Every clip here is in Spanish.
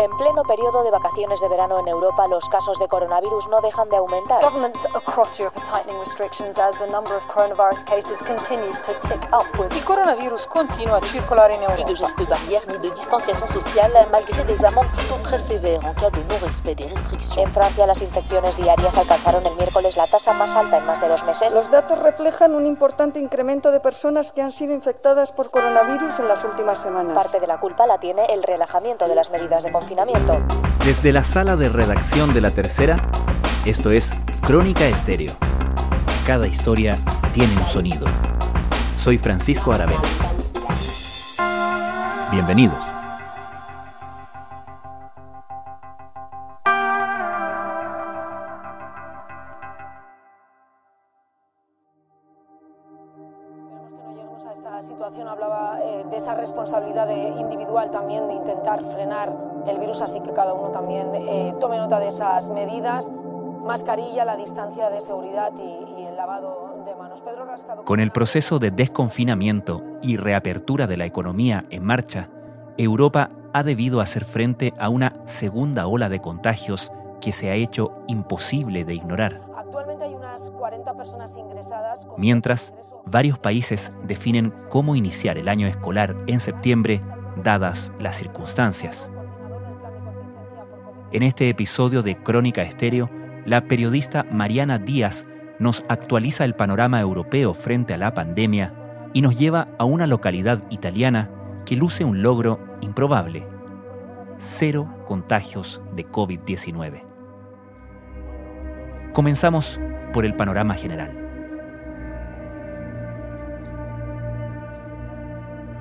En pleno periodo de vacaciones de verano en Europa, los casos de coronavirus no dejan de aumentar. Governments across Europe are tightening restrictions as the number of coronavirus cases continues to tick upwards. Il coronavirus continua a circolare in Plus de Europa. gestes barrières ni de distanciation sociale malgré des amendes plutôt très sévères en cas de non-respect des restrictions. En Francia, las infecciones diarias alcanzaron el miércoles la tasa más alta en más de dos meses. Los datos reflejan un importante incremento de personas que han sido infectadas por coronavirus en las últimas semanas. Parte de la culpa la tiene el relajamiento de las medidas de confinamiento. Desde la sala de redacción de La Tercera, esto es Crónica Estéreo. Cada historia tiene un sonido. Soy Francisco Aravena. Bienvenidos. Esperemos que no lleguemos a esta situación. Hablaba eh, de esa responsabilidad de individual también de intentar frenar el virus, así que cada uno también eh, tome nota de esas medidas. Mascarilla, la distancia de seguridad y, y el lavado de manos. Pedro Rascado. Con el proceso de desconfinamiento y reapertura de la economía en marcha, Europa ha debido hacer frente a una segunda ola de contagios que se ha hecho imposible de ignorar. Actualmente hay unas 40 personas ingresadas. con- Mientras, varios países definen cómo iniciar el año escolar en septiembre, dadas las circunstancias. En este episodio de Crónica Estéreo, la periodista Mariana Díaz nos actualiza el panorama europeo frente a la pandemia y nos lleva a una localidad italiana que luce un logro improbable. Cero contagios de COVID-19. Comenzamos por el panorama general.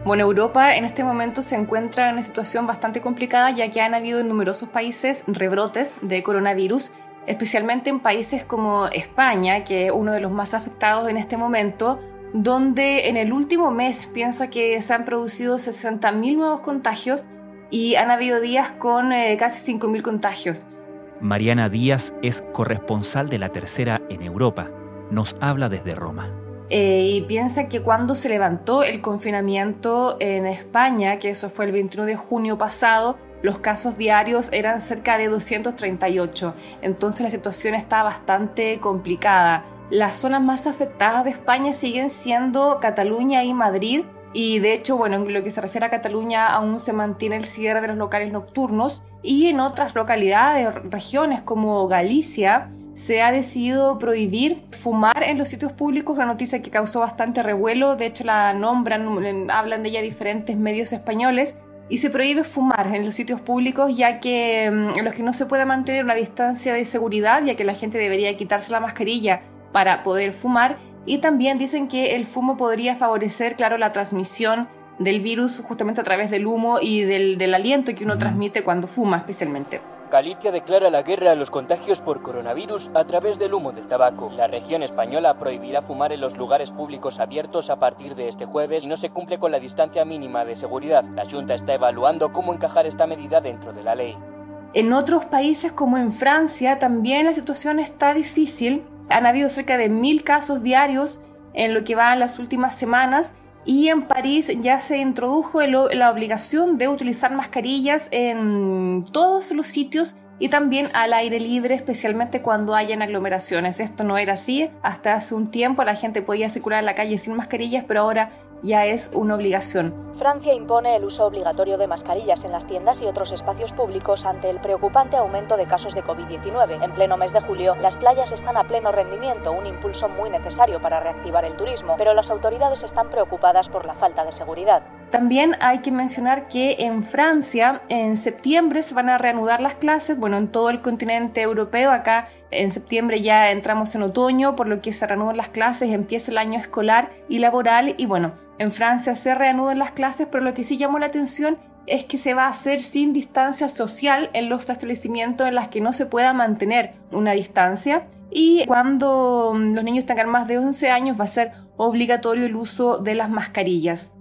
Bueno, Europa en este momento se encuentra en una situación bastante complicada ya que han habido en numerosos países rebrotes de coronavirus, especialmente en países como España, que es uno de los más afectados en este momento, donde en el último mes piensa que se han producido 60.000 nuevos contagios y han habido días con eh, casi 5.000 contagios. Mariana Díaz es corresponsal de la tercera en Europa. Nos habla desde Roma. Eh, y piensa que cuando se levantó el confinamiento en España, que eso fue el 21 de junio pasado, los casos diarios eran cerca de 238. Entonces la situación está bastante complicada. Las zonas más afectadas de España siguen siendo Cataluña y Madrid. Y de hecho, bueno, en lo que se refiere a Cataluña, aún se mantiene el cierre de los locales nocturnos. Y en otras localidades, regiones como Galicia, se ha decidido prohibir fumar en los sitios públicos, una noticia que causó bastante revuelo, de hecho la nombran, hablan de ella diferentes medios españoles, y se prohíbe fumar en los sitios públicos ya que mm, en los que no se puede mantener una distancia de seguridad, ya que la gente debería quitarse la mascarilla para poder fumar, y también dicen que el fumo podría favorecer, claro, la transmisión del virus justamente a través del humo y del, del aliento que uno transmite cuando fuma especialmente. Galicia declara la guerra a los contagios por coronavirus a través del humo del tabaco. La región española prohibirá fumar en los lugares públicos abiertos a partir de este jueves si no se cumple con la distancia mínima de seguridad. La Junta está evaluando cómo encajar esta medida dentro de la ley. En otros países como en Francia también la situación está difícil. Han habido cerca de mil casos diarios en lo que va en las últimas semanas y en París ya se introdujo la obligación de utilizar mascarillas en todos los sitios y también al aire libre, especialmente cuando hayan aglomeraciones. Esto no era así. Hasta hace un tiempo la gente podía circular en la calle sin mascarillas, pero ahora ya es una obligación. Francia impone el uso obligatorio de mascarillas en las tiendas y otros espacios públicos ante el preocupante aumento de casos de COVID-19. En pleno mes de julio, las playas están a pleno rendimiento, un impulso muy necesario para reactivar el turismo, pero las autoridades están preocupadas por la falta de seguridad. También hay que mencionar que en Francia en septiembre se van a reanudar las clases, bueno, en todo el continente europeo, acá en septiembre ya entramos en otoño, por lo que se reanudan las clases, empieza el año escolar y laboral y bueno, en Francia se reanudan las clases, pero lo que sí llamó la atención es que se va a hacer sin distancia social en los establecimientos en las que no se pueda mantener una distancia y cuando mm, los niños tengan más de 11 años va a ser obligatorio el uso de las mascarillas.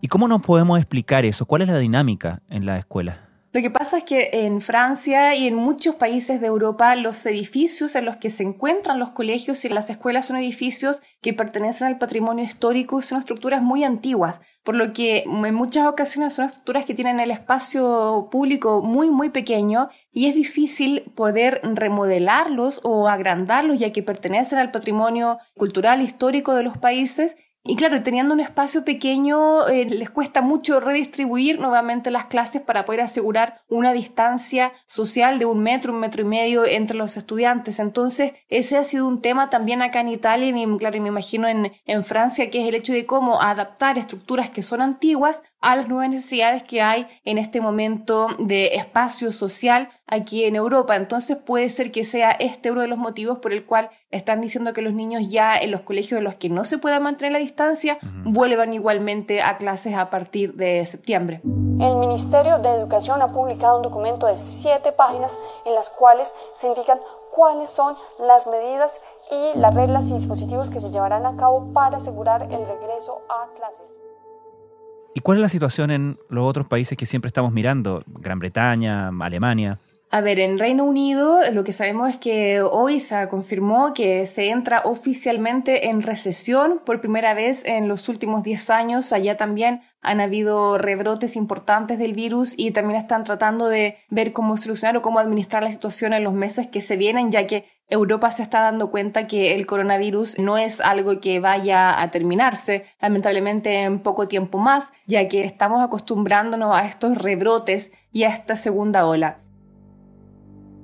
¿Y cómo nos podemos explicar eso? ¿Cuál es la dinámica en la escuela? Lo que pasa es que en Francia y en muchos países de Europa los edificios en los que se encuentran los colegios y las escuelas son edificios que pertenecen al patrimonio histórico y son estructuras muy antiguas, por lo que en muchas ocasiones son estructuras que tienen el espacio público muy muy pequeño y es difícil poder remodelarlos o agrandarlos ya que pertenecen al patrimonio cultural histórico de los países y claro, teniendo un espacio pequeño, eh, les cuesta mucho redistribuir nuevamente las clases para poder asegurar una distancia social de un metro, un metro y medio entre los estudiantes. Entonces, ese ha sido un tema también acá en Italia y, claro, y me imagino en, en Francia, que es el hecho de cómo adaptar estructuras que son antiguas a las nuevas necesidades que hay en este momento de espacio social aquí en Europa. Entonces puede ser que sea este uno de los motivos por el cual están diciendo que los niños ya en los colegios en los que no se pueda mantener la distancia vuelvan igualmente a clases a partir de septiembre. El Ministerio de Educación ha publicado un documento de siete páginas en las cuales se indican cuáles son las medidas y las reglas y dispositivos que se llevarán a cabo para asegurar el regreso a clases. ¿Y cuál es la situación en los otros países que siempre estamos mirando? Gran Bretaña, Alemania. A ver, en Reino Unido lo que sabemos es que hoy se confirmó que se entra oficialmente en recesión por primera vez en los últimos 10 años. Allá también han habido rebrotes importantes del virus y también están tratando de ver cómo solucionar o cómo administrar la situación en los meses que se vienen, ya que Europa se está dando cuenta que el coronavirus no es algo que vaya a terminarse, lamentablemente en poco tiempo más, ya que estamos acostumbrándonos a estos rebrotes y a esta segunda ola.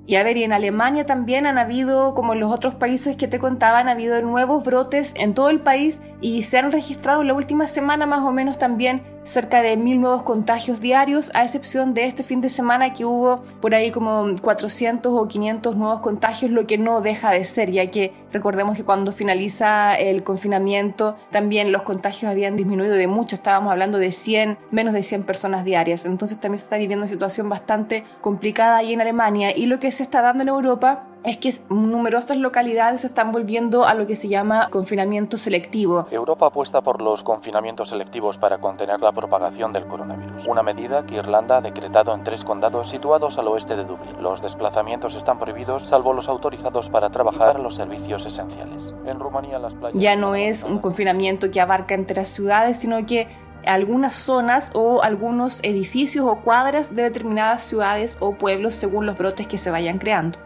Y a ver, y en Alemania también han habido, como en los otros países que te contaba, han habido nuevos brotes en todo el país y se han registrado en la última semana más o menos también cerca de mil nuevos contagios diarios, a excepción de este fin de semana que hubo por ahí como 400 o 500 nuevos contagios, lo que no deja de ser, ya que recordemos que cuando finaliza el confinamiento también los contagios habían disminuido de mucho, estábamos hablando de 100, menos de 100 personas diarias, entonces también se está viviendo una situación bastante complicada ahí en Alemania. Y lo que se está dando en Europa es que numerosas localidades se están volviendo a lo que se llama confinamiento selectivo. Europa apuesta por los confinamientos selectivos para contener la propagación del coronavirus, una medida que Irlanda ha decretado en tres condados situados al oeste de Dublín. Los desplazamientos están prohibidos salvo los autorizados para trabajar en los servicios esenciales. En Rumanía las playas... Ya no es un confinamiento que abarca enteras ciudades, sino que algunas zonas o algunos edificios o cuadras de determinadas ciudades o pueblos según los brotes que se vayan creando.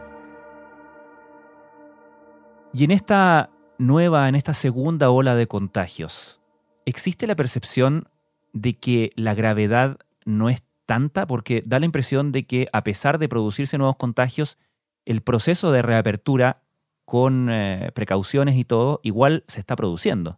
Y en esta nueva, en esta segunda ola de contagios, ¿existe la percepción de que la gravedad no es tanta? Porque da la impresión de que a pesar de producirse nuevos contagios, el proceso de reapertura con eh, precauciones y todo, igual se está produciendo.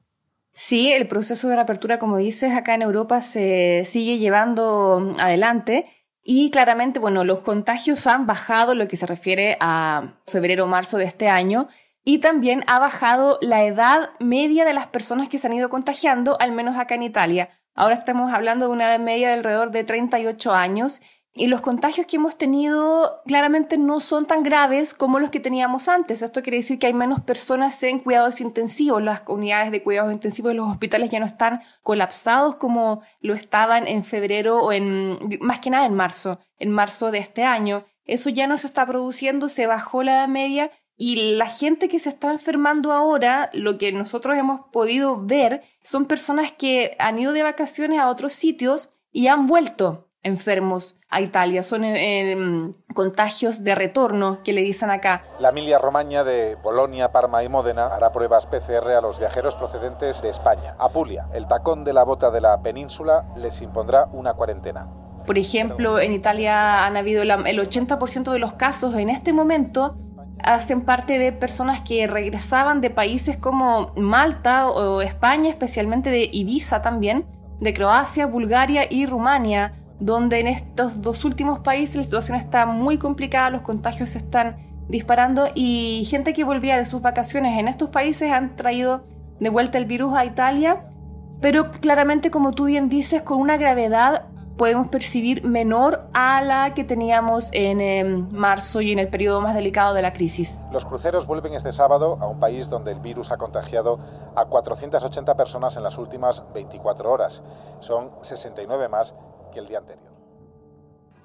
Sí, el proceso de reapertura, como dices, acá en Europa se sigue llevando adelante y claramente, bueno, los contagios han bajado lo que se refiere a febrero-marzo de este año y también ha bajado la edad media de las personas que se han ido contagiando, al menos acá en Italia. Ahora estamos hablando de una edad media de alrededor de 38 años y los contagios que hemos tenido claramente no son tan graves como los que teníamos antes. Esto quiere decir que hay menos personas en cuidados intensivos. Las unidades de cuidados intensivos de los hospitales ya no están colapsados como lo estaban en febrero o en, más que nada en marzo, en marzo de este año. Eso ya no se está produciendo, se bajó la edad media y la gente que se está enfermando ahora, lo que nosotros hemos podido ver, son personas que han ido de vacaciones a otros sitios y han vuelto enfermos a Italia. Son eh, em, contagios de retorno que le dicen acá. La Emilia Romagna de Bolonia, Parma y Módena hará pruebas PCR a los viajeros procedentes de España. Apulia, el tacón de la bota de la península, les impondrá una cuarentena. Por ejemplo, en Italia han habido el 80% de los casos en este momento hacen parte de personas que regresaban de países como Malta o España, especialmente de Ibiza también, de Croacia, Bulgaria y Rumania, donde en estos dos últimos países la situación está muy complicada, los contagios se están disparando y gente que volvía de sus vacaciones en estos países han traído de vuelta el virus a Italia pero claramente, como tú bien dices, con una gravedad podemos percibir menor a la que teníamos en em, marzo y en el periodo más delicado de la crisis. Los cruceros vuelven este sábado a un país donde el virus ha contagiado a 480 personas en las últimas 24 horas. Son 69 más que el día anterior.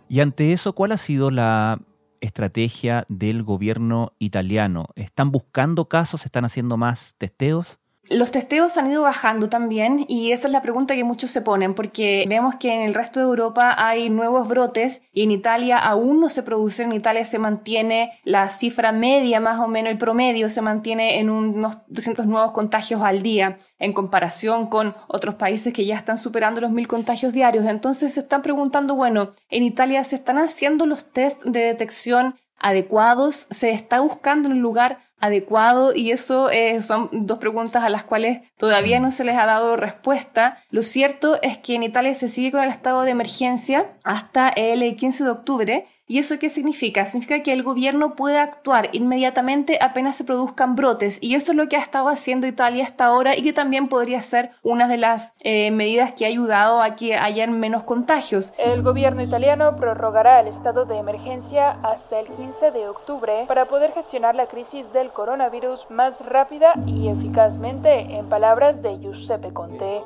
Y ante eso, ¿cuál ha sido la estrategia del gobierno italiano? ¿Están buscando casos? ¿Están haciendo más testeos? Los testeos han ido bajando también y esa es la pregunta que muchos se ponen porque vemos que en el resto de Europa hay nuevos brotes y en Italia aún no se produce, en Italia se mantiene la cifra media más o menos, el promedio se mantiene en unos 200 nuevos contagios al día en comparación con otros países que ya están superando los mil contagios diarios. Entonces se están preguntando, bueno, en Italia se están haciendo los test de detección adecuados, se está buscando un lugar adecuado y eso eh, son dos preguntas a las cuales todavía no se les ha dado respuesta. Lo cierto es que en Italia se sigue con el estado de emergencia hasta el 15 de octubre ¿Y eso qué significa? Significa que el gobierno puede actuar inmediatamente apenas se produzcan brotes. Y eso es lo que ha estado haciendo Italia hasta ahora y que también podría ser una de las eh, medidas que ha ayudado a que hayan menos contagios. El gobierno italiano prorrogará el estado de emergencia hasta el 15 de octubre para poder gestionar la crisis del coronavirus más rápida y eficazmente, en palabras de Giuseppe Conte.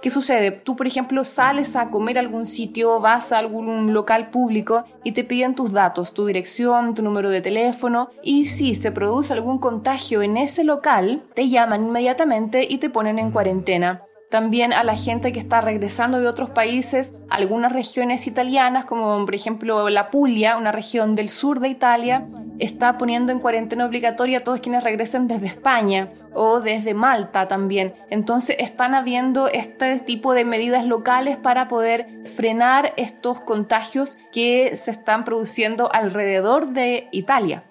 ¿Qué sucede? Tú, por ejemplo, sales a comer a algún sitio, vas a algún un local público y te piden tus datos, tu dirección, tu número de teléfono y si se produce algún contagio en ese local, te llaman inmediatamente y te ponen en cuarentena. También a la gente que está regresando de otros países, algunas regiones italianas, como por ejemplo la Puglia, una región del sur de Italia, está poniendo en cuarentena obligatoria a todos quienes regresen desde España o desde Malta también. Entonces están habiendo este tipo de medidas locales para poder frenar estos contagios que se están produciendo alrededor de Italia.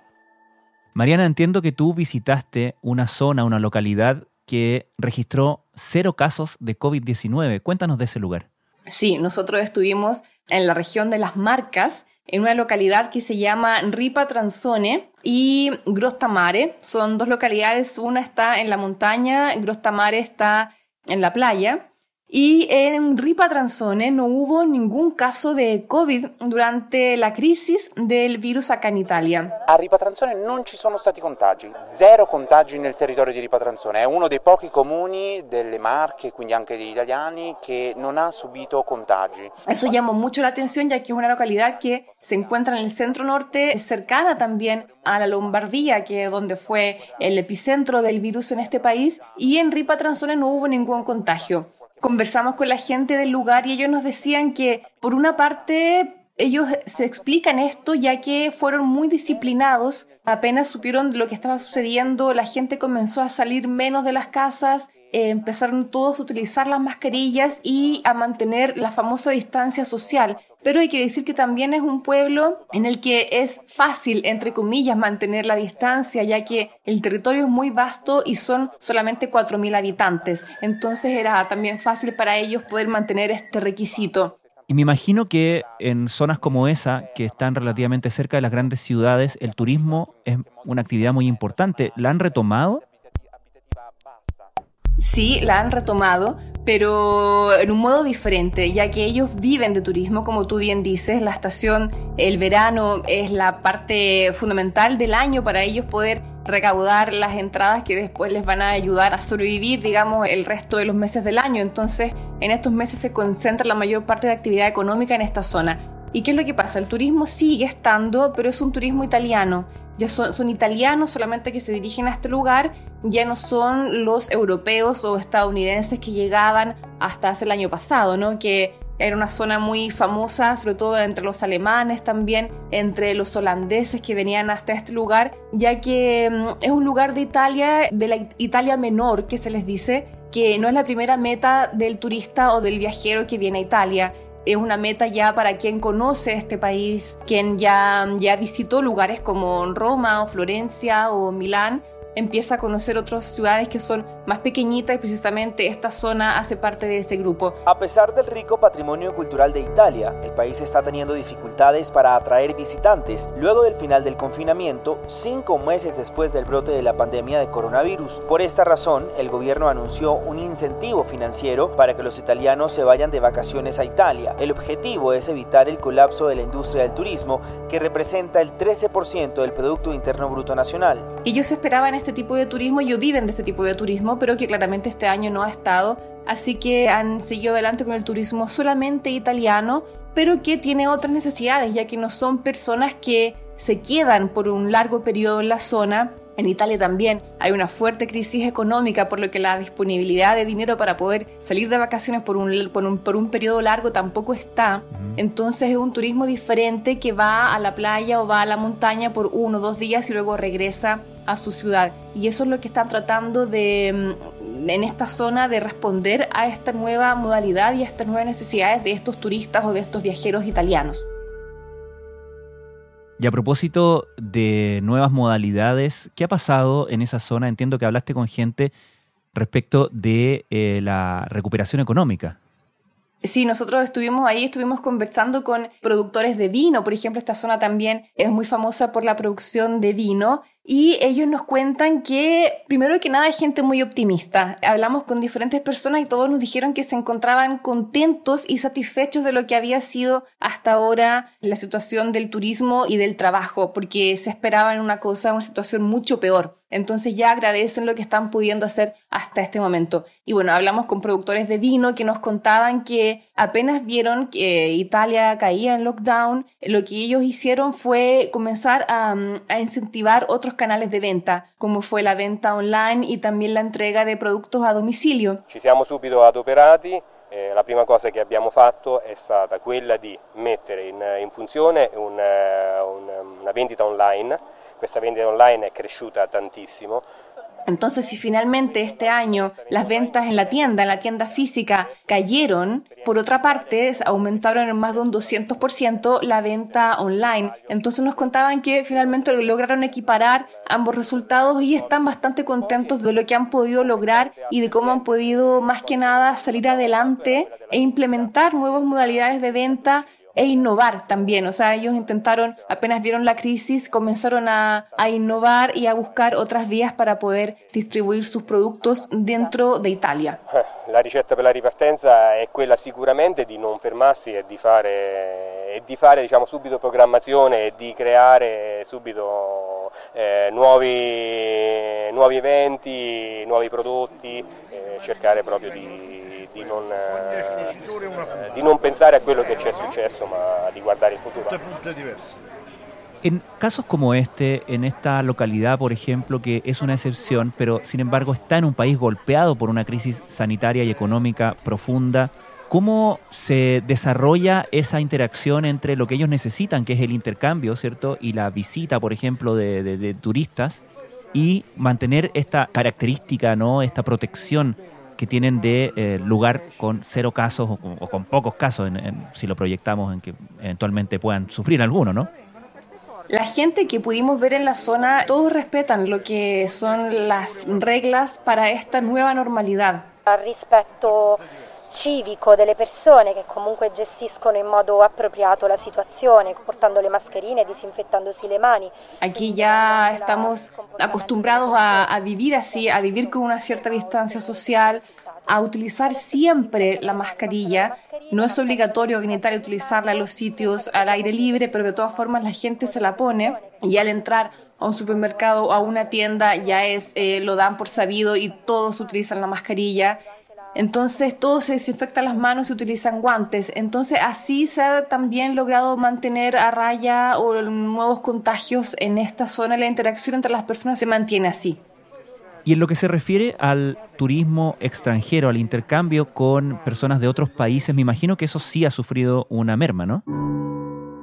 Mariana, entiendo que tú visitaste una zona, una localidad que registró cero casos de COVID-19. Cuéntanos de ese lugar. Sí, nosotros estuvimos en la región de las Marcas, en una localidad que se llama Ripa Transone y Grostamare. Son dos localidades, una está en la montaña, Grostamare está en la playa. Y en Ripa Transone no hubo ningún caso de Covid durante la crisis del virus acá en Italia. A Ripa Transone non ci sono stati contagi, zero contagi nel territorio di Ripa Transone. È uno dei pochi comuni delle Marche, quindi anche degli italiani, che non ha subito contagi. Eso llamó mucho la atención ya que es una localidad que se encuentra en el centro norte, cercana también a la Lombardía, que es donde fue el epicentro del virus en este país, y en Ripa Transone no hubo ningún contagio conversamos con la gente del lugar y ellos nos decían que, por una parte, ellos se explican esto ya que fueron muy disciplinados, apenas supieron lo que estaba sucediendo, la gente comenzó a salir menos de las casas, eh, empezaron todos a utilizar las mascarillas y a mantener la famosa distancia social pero hay que decir que también es un pueblo en el que es fácil, entre comillas, mantener la distancia, ya que el territorio es muy vasto y son solamente 4.000 habitantes. Entonces era también fácil para ellos poder mantener este requisito. Y me imagino que en zonas como esa, que están relativamente cerca de las grandes ciudades, el turismo es una actividad muy importante. ¿La han retomado? Sí, la han retomado, pero en un modo diferente, ya que ellos viven de turismo, como tú bien dices, la estación, el verano es la parte fundamental del año para ellos poder recaudar las entradas que después les van a ayudar a sobrevivir, digamos, el resto de los meses del año. Entonces, en estos meses se concentra la mayor parte de actividad económica en esta zona. ¿Y qué es lo que pasa? El turismo sigue estando, pero es un turismo italiano. Ya son, son italianos solamente que se dirigen a este lugar ya no son los europeos o estadounidenses que llegaban hasta hace el año pasado, ¿no? Que era una zona muy famosa, sobre todo entre los alemanes también, entre los holandeses que venían hasta este lugar, ya que mm, es un lugar de Italia, de la Italia menor, que se les dice, que no es la primera meta del turista o del viajero que viene a Italia. Es una meta ya para quien conoce este país, quien ya, ya visitó lugares como Roma o Florencia o Milán empieza a conocer otras ciudades que son más pequeñita y precisamente esta zona hace parte de ese grupo. A pesar del rico patrimonio cultural de Italia, el país está teniendo dificultades para atraer visitantes luego del final del confinamiento, cinco meses después del brote de la pandemia de coronavirus. Por esta razón, el gobierno anunció un incentivo financiero para que los italianos se vayan de vacaciones a Italia. El objetivo es evitar el colapso de la industria del turismo, que representa el 13% del Producto Interno Bruto Nacional. Ellos esperaban este tipo de turismo, ellos viven de este tipo de turismo, pero que claramente este año no ha estado, así que han seguido adelante con el turismo solamente italiano, pero que tiene otras necesidades, ya que no son personas que se quedan por un largo periodo en la zona. En Italia también hay una fuerte crisis económica, por lo que la disponibilidad de dinero para poder salir de vacaciones por un, por un, por un periodo largo tampoco está. Entonces es un turismo diferente que va a la playa o va a la montaña por uno o dos días y luego regresa a su ciudad. Y eso es lo que están tratando de, mm, en esta zona, de responder a esta nueva modalidad y a estas nuevas necesidades de estos turistas o de estos viajeros italianos. Y a propósito de nuevas modalidades, ¿qué ha pasado en esa zona? Entiendo que hablaste con gente respecto de eh, la recuperación económica. Sí, nosotros estuvimos ahí, estuvimos conversando con productores de vino. Por ejemplo, esta zona también es muy famosa por la producción de vino y ellos nos cuentan que, primero que nada, hay gente muy optimista. Hablamos con diferentes personas y todos nos dijeron que se encontraban contentos y satisfechos de lo que había sido hasta ahora la situación del turismo y del trabajo, porque se esperaban una cosa, una situación mucho peor. Entonces ya agradecen lo que están pudiendo hacer hasta este momento. Y bueno, hablamos con productores de vino que nos contaban que apenas vieron que Italia caía en lockdown, lo que ellos hicieron fue comenzar a, a incentivar otros canales de venta, como fue la venta online y también la entrega de productos a domicilio. Ci siamo subito adoperati. Eh, la prima cosa che abbiamo fatto è stata quella di mettere in, in funzione un, un, una vendita online. Questa vendita online è cresciuta tantissimo, entonces, si finalmente este año las ventas en la tienda, en la tienda física, cayeron, por otra parte, aumentaron en más de un 200% la venta online. Entonces nos contaban que finalmente lograron equiparar ambos resultados y están bastante contentos de lo que han podido lograr y de cómo han podido, más que nada, salir adelante e implementar nuevas modalidades de venta e innovar también. O sea, ellos intentaron, apenas vieron la crisis, comenzaron a, a, innovar y a buscar otras vías para poder distribuir sus productos dentro de Italia. La ricetta per la ripartenza è quella sicuramente di non fermarsi e di fare, e di fare diciamo, subito programmazione e di creare subito eh, nuovi, nuovi eventi, nuovi prodotti, eh, cercare proprio di, di, non, eh, di non pensare a quello che ci è successo, ma di guardare il futuro. En casos como este, en esta localidad, por ejemplo, que es una excepción, pero sin embargo está en un país golpeado por una crisis sanitaria y económica profunda, ¿cómo se desarrolla esa interacción entre lo que ellos necesitan, que es el intercambio, ¿cierto? Y la visita, por ejemplo, de, de, de turistas, y mantener esta característica, ¿no? Esta protección que tienen de eh, lugar con cero casos o, o con pocos casos, en, en, si lo proyectamos en que eventualmente puedan sufrir alguno, ¿no? La gente que pudimos ver en la zona, todos respetan lo que son las reglas para esta nueva normalidad. Rispetto civico delle persone che comunque gestiscono in modo appropriato la situazione, portando le mascherine, disinfettandosi le mani. Aquí ya estamos acostumbrados a, a vivir así, a vivir con una cierta distancia social, a utilizar siempre la mascarilla. No es obligatorio Italia utilizarla en los sitios al aire libre, pero de todas formas la gente se la pone y al entrar a un supermercado o a una tienda ya es eh, lo dan por sabido y todos utilizan la mascarilla. Entonces todos se desinfectan las manos y utilizan guantes. Entonces así se ha también logrado mantener a raya o nuevos contagios en esta zona. La interacción entre las personas se mantiene así. Y en lo que se refiere al turismo extranjero, al intercambio con personas de otros países, me imagino que eso sí ha sufrido una merma, ¿no?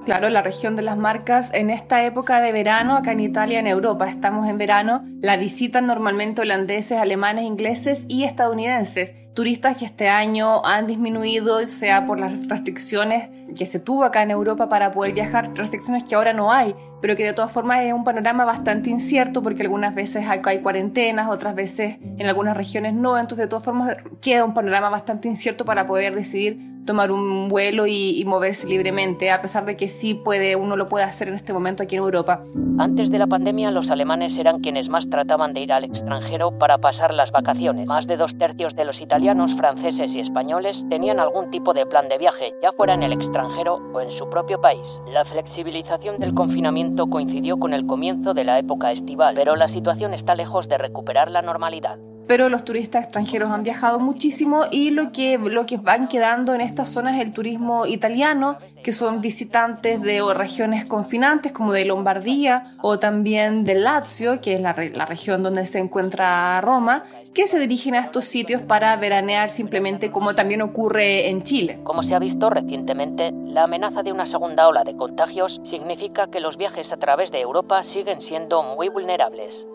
Claro, la región de las marcas en esta época de verano, acá en Italia, en Europa, estamos en verano, la visitan normalmente holandeses, alemanes, ingleses y estadounidenses. Turistas que este año han disminuido, sea por las restricciones que se tuvo acá en Europa para poder viajar, restricciones que ahora no hay, pero que de todas formas es un panorama bastante incierto porque algunas veces hay, hay cuarentenas, otras veces en algunas regiones no, entonces de todas formas queda un panorama bastante incierto para poder decidir tomar un vuelo y, moverse libremente, a pesar de que sí puede, uno lo puede hacer en este momento aquí en Europa. Antes de la pandemia, los alemanes eran quienes más trataban de ir al extranjero para pasar las vacaciones. Más de dos tercios de los italianos, franceses y españoles tenían algún tipo de plan de viaje, ya fuera en el extranjero o en su propio país. La flexibilización del confinamiento coincidió con el comienzo de la época estival, pero la situación está lejos de recuperar la normalidad pero los turistas extranjeros han viajado muchísimo y lo que, lo que van quedando en estas zonas es el turismo italiano, que son visitantes de regiones confinantes como de Lombardía o también de Lazio, que es la, la región donde se encuentra Roma, que se dirigen a estos sitios para veranear simplemente como también ocurre en Chile. Como se ha visto recientemente, la amenaza de una segunda ola de contagios significa que los viajes a través de Europa siguen siendo muy vulnerables.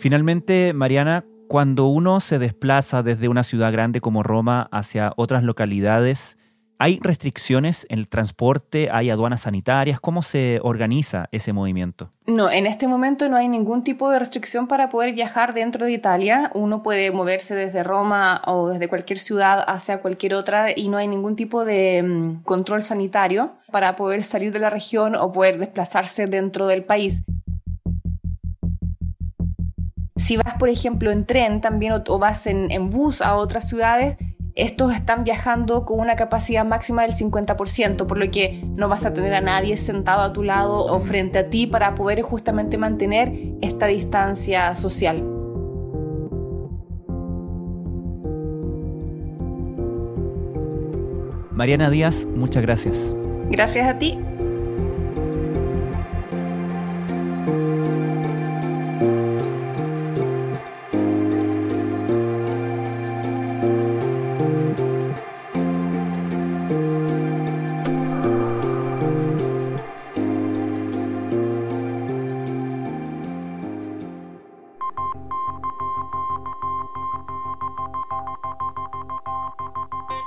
Finalmente, Mariana, cuando uno se desplaza desde una ciudad grande como Roma hacia otras localidades, ¿hay restricciones en el transporte? ¿Hay aduanas sanitarias? ¿Cómo se organiza ese movimiento? No, en este momento no hay ningún tipo de restricción para poder viajar dentro de Italia. Uno puede moverse desde Roma o desde cualquier ciudad hacia cualquier otra y no hay ningún tipo de mm, control sanitario para poder salir de la región o poder desplazarse dentro del país. Si vas, por ejemplo, en tren también o, vas en, bus a otras ciudades, estos están viajando con una capacidad máxima del 50%, por lo que no vas a tener a nadie sentado a tu lado o frente a ti para poder justamente mantener esta distancia social. Mariana Díaz, muchas gracias. Gracias a ti.